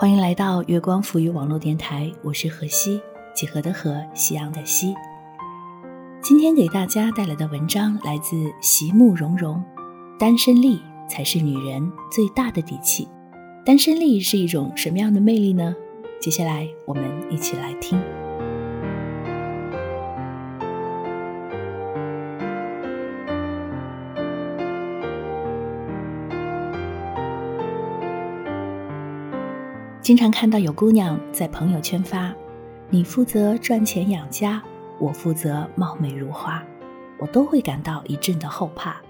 欢迎来到月光浮语网络电台，我是何西，几何的何，夕阳的夕。今天给大家带来的文章来自席慕容容，单身力才是女人最大的底气。单身力是一种什么样的魅力呢？接下来我们一起来听。经常看到有姑娘在朋友圈发：“你负责赚钱养家，我负责貌美如花。”我都会感到一阵的后怕。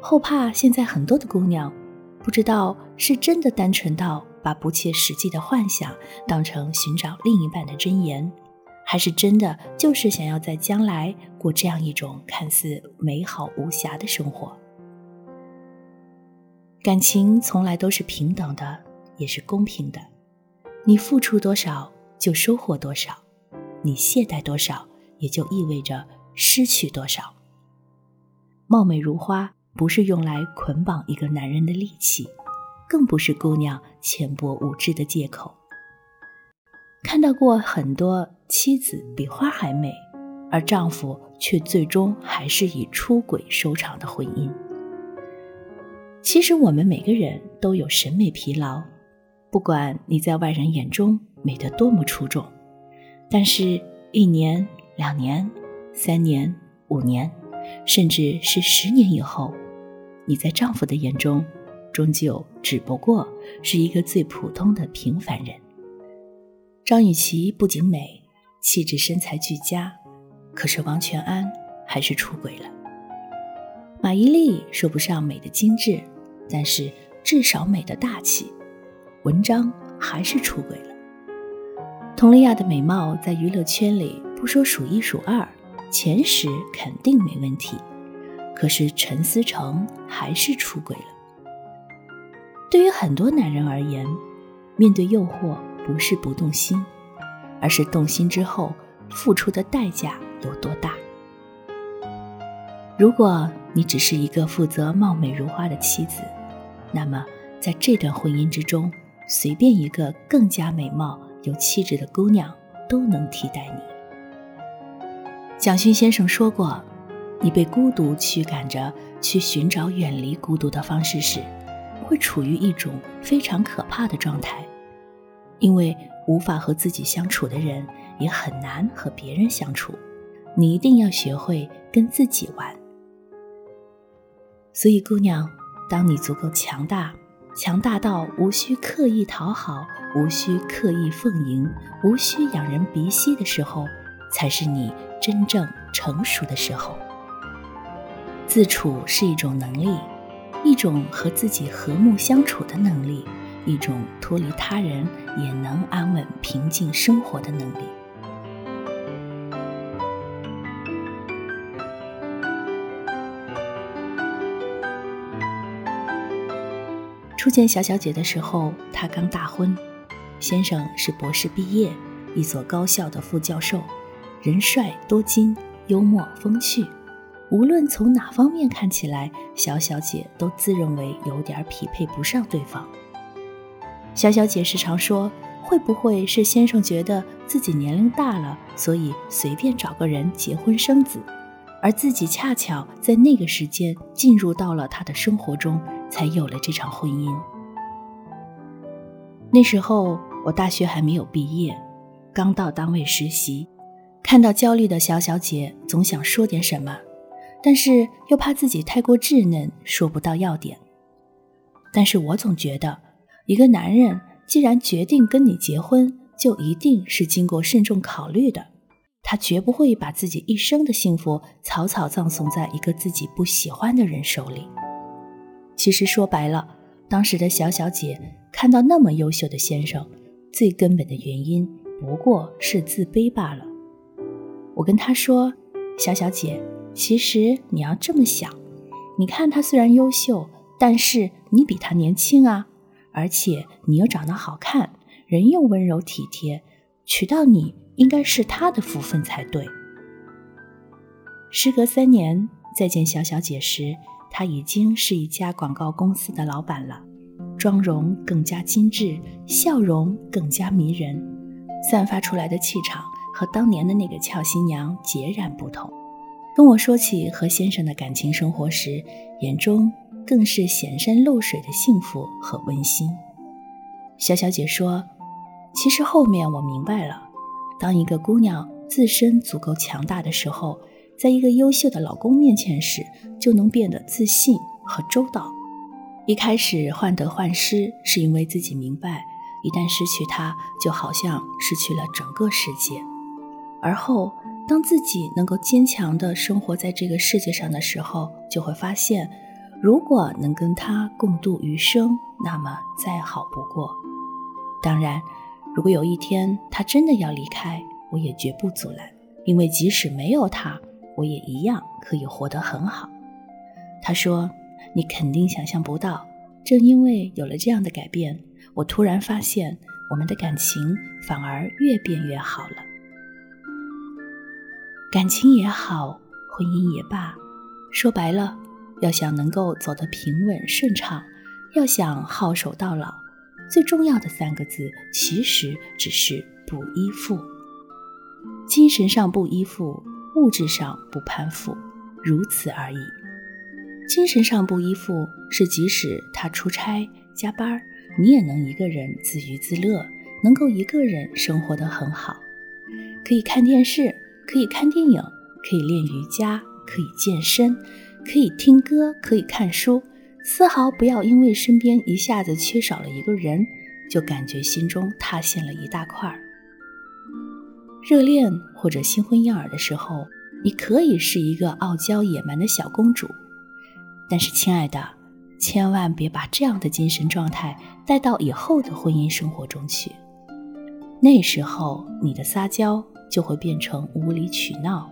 后怕现在很多的姑娘，不知道是真的单纯到把不切实际的幻想当成寻找另一半的箴言，还是真的就是想要在将来过这样一种看似美好无瑕的生活。感情从来都是平等的。也是公平的，你付出多少就收获多少，你懈怠多少也就意味着失去多少。貌美如花不是用来捆绑一个男人的利器，更不是姑娘浅薄无知的借口。看到过很多妻子比花还美，而丈夫却最终还是以出轨收场的婚姻。其实我们每个人都有审美疲劳。不管你在外人眼中美得多么出众，但是，一年、两年、三年、五年，甚至是十年以后，你在丈夫的眼中，终究只不过是一个最普通的平凡人。张雨绮不仅美，气质身材俱佳，可是王全安还是出轨了。马伊琍说不上美的精致，但是至少美的大气。文章还是出轨了。佟丽娅的美貌在娱乐圈里不说数一数二，前十肯定没问题。可是陈思诚还是出轨了。对于很多男人而言，面对诱惑不是不动心，而是动心之后付出的代价有多大。如果你只是一个负责貌美如花的妻子，那么在这段婚姻之中，随便一个更加美貌、有气质的姑娘都能替代你。蒋勋先生说过：“你被孤独驱赶着去寻找远离孤独的方式时，会处于一种非常可怕的状态，因为无法和自己相处的人，也很难和别人相处。你一定要学会跟自己玩。所以，姑娘，当你足够强大。”强大到无需刻意讨好，无需刻意奉迎，无需仰人鼻息的时候，才是你真正成熟的时候。自处是一种能力，一种和自己和睦相处的能力，一种脱离他人也能安稳平静生活的能力。初见小小姐的时候，她刚大婚，先生是博士毕业，一所高校的副教授，人帅多金，幽默风趣，无论从哪方面看起来，小小姐都自认为有点匹配不上对方。小小姐时常说：“会不会是先生觉得自己年龄大了，所以随便找个人结婚生子，而自己恰巧在那个时间进入到了他的生活中？”才有了这场婚姻。那时候我大学还没有毕业，刚到单位实习，看到焦虑的小小姐，总想说点什么，但是又怕自己太过稚嫩，说不到要点。但是我总觉得，一个男人既然决定跟你结婚，就一定是经过慎重考虑的，他绝不会把自己一生的幸福草草葬送在一个自己不喜欢的人手里。其实说白了，当时的小小姐看到那么优秀的先生，最根本的原因不过是自卑罢了。我跟她说：“小小姐，其实你要这么想，你看他虽然优秀，但是你比他年轻啊，而且你又长得好看，人又温柔体贴，娶到你应该是他的福分才对。”时隔三年再见小小姐时。他已经是一家广告公司的老板了，妆容更加精致，笑容更加迷人，散发出来的气场和当年的那个俏新娘截然不同。跟我说起和先生的感情生活时，眼中更是显山露水的幸福和温馨。小小姐说：“其实后面我明白了，当一个姑娘自身足够强大的时候，在一个优秀的老公面前时，就能变得自信和周到。一开始患得患失，是因为自己明白，一旦失去他，就好像失去了整个世界。而后，当自己能够坚强地生活在这个世界上的时候，就会发现，如果能跟他共度余生，那么再好不过。”当然，如果有一天他真的要离开，我也绝不阻拦，因为即使没有他，我也一样可以活得很好。他说：“你肯定想象不到，正因为有了这样的改变，我突然发现我们的感情反而越变越好了。感情也好，婚姻也罢，说白了，要想能够走得平稳顺畅，要想好守到老。”最重要的三个字，其实只是不依附。精神上不依附，物质上不攀附，如此而已。精神上不依附，是即使他出差加班，你也能一个人自娱自乐，能够一个人生活得很好，可以看电视，可以看电影，可以练瑜伽，可以健身，可以听歌，可以看书。丝毫不要因为身边一下子缺少了一个人，就感觉心中塌陷了一大块儿。热恋或者新婚燕尔的时候，你可以是一个傲娇野蛮的小公主，但是亲爱的，千万别把这样的精神状态带到以后的婚姻生活中去。那时候你的撒娇就会变成无理取闹，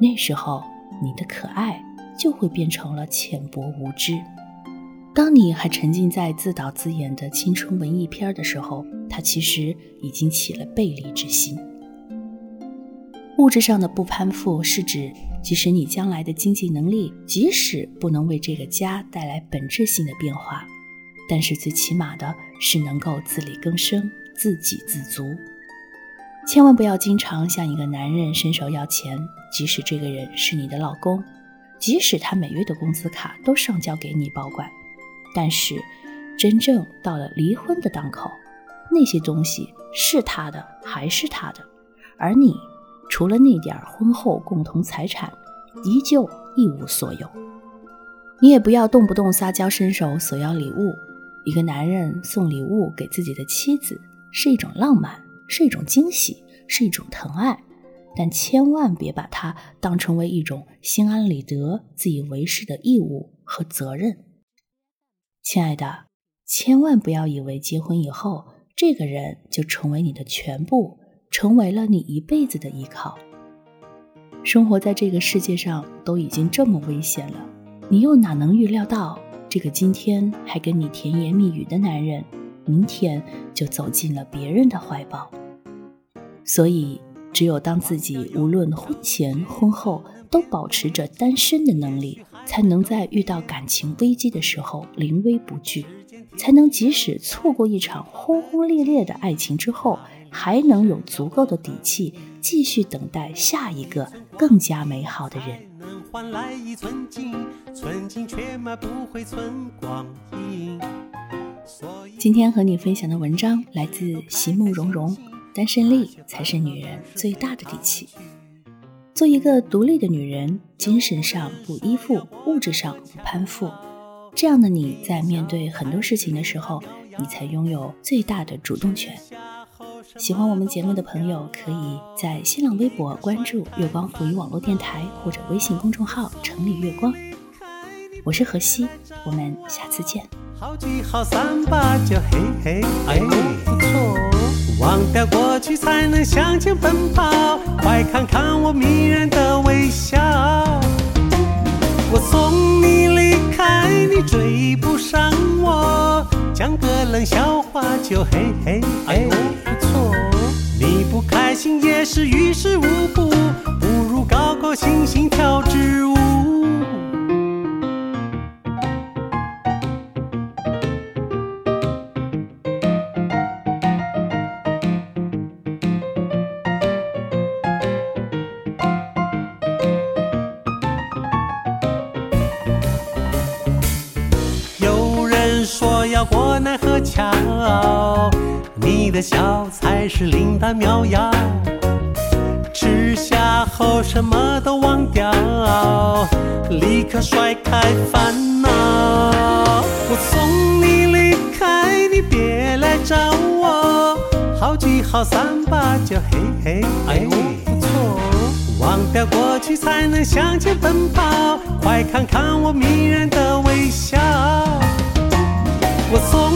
那时候你的可爱就会变成了浅薄无知。当你还沉浸在自导自演的青春文艺片的时候，他其实已经起了背离之心。物质上的不攀附，是指即使你将来的经济能力，即使不能为这个家带来本质性的变化，但是最起码的是能够自力更生、自给自足。千万不要经常向一个男人伸手要钱，即使这个人是你的老公，即使他每月的工资卡都上交给你保管。但是，真正到了离婚的当口，那些东西是他的还是他的，而你除了那点婚后共同财产，依旧一无所有。你也不要动不动撒娇伸手索要礼物。一个男人送礼物给自己的妻子是一种浪漫，是一种惊喜，是一种疼爱，但千万别把它当成为一种心安理得、自以为是的义务和责任。亲爱的，千万不要以为结婚以后，这个人就成为你的全部，成为了你一辈子的依靠。生活在这个世界上都已经这么危险了，你又哪能预料到，这个今天还跟你甜言蜜语的男人，明天就走进了别人的怀抱？所以，只有当自己无论婚前婚后都保持着单身的能力。才能在遇到感情危机的时候临危不惧，才能即使错过一场轰轰烈烈的爱情之后，还能有足够的底气继续等待下一个更加美好的人。今天和你分享的文章来自席慕容容，单身力才是女人最大的底气。做一个独立的女人，精神上不依附，物质上不攀附，这样的你在面对很多事情的时候，你才拥有最大的主动权。喜欢我们节目的朋友，可以在新浪微博关注“月光浮语网络电台”或者微信公众号“城里月光”。我是何西，我们下次见。好聚好三八嘿嘿，哎，不错。忘掉过去，才能向前奔跑。快看看我迷人的微笑。我送你离开，你追不上我。讲个冷笑话就嘿嘿，哎，不错。你不开心也是于事无补，不如高高兴兴跳支舞。你的笑才是灵丹妙药，吃下后什么都忘掉，立刻甩开烦恼。我送你离开，你别来找我，好聚好散吧，就嘿嘿嘿，不错。忘掉过去才能向前奔跑，快看看我迷人的微笑。我送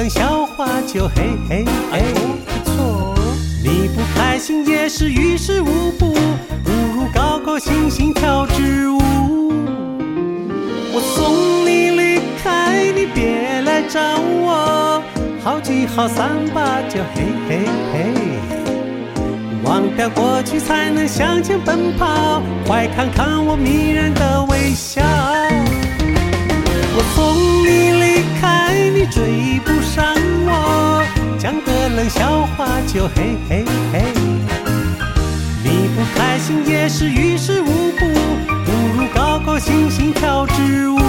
冷笑话就嘿嘿嘿，不错。你不开心也是于事无补，不如高高兴兴跳支舞。我送你离开，你别来找我，好聚好散吧，就嘿嘿嘿。忘掉过去才能向前奔跑，快看看我迷人的微笑。我送你离看，你追不上我，讲个冷笑话就嘿嘿嘿。你不开心也是于事无补，不如高高兴兴跳支舞。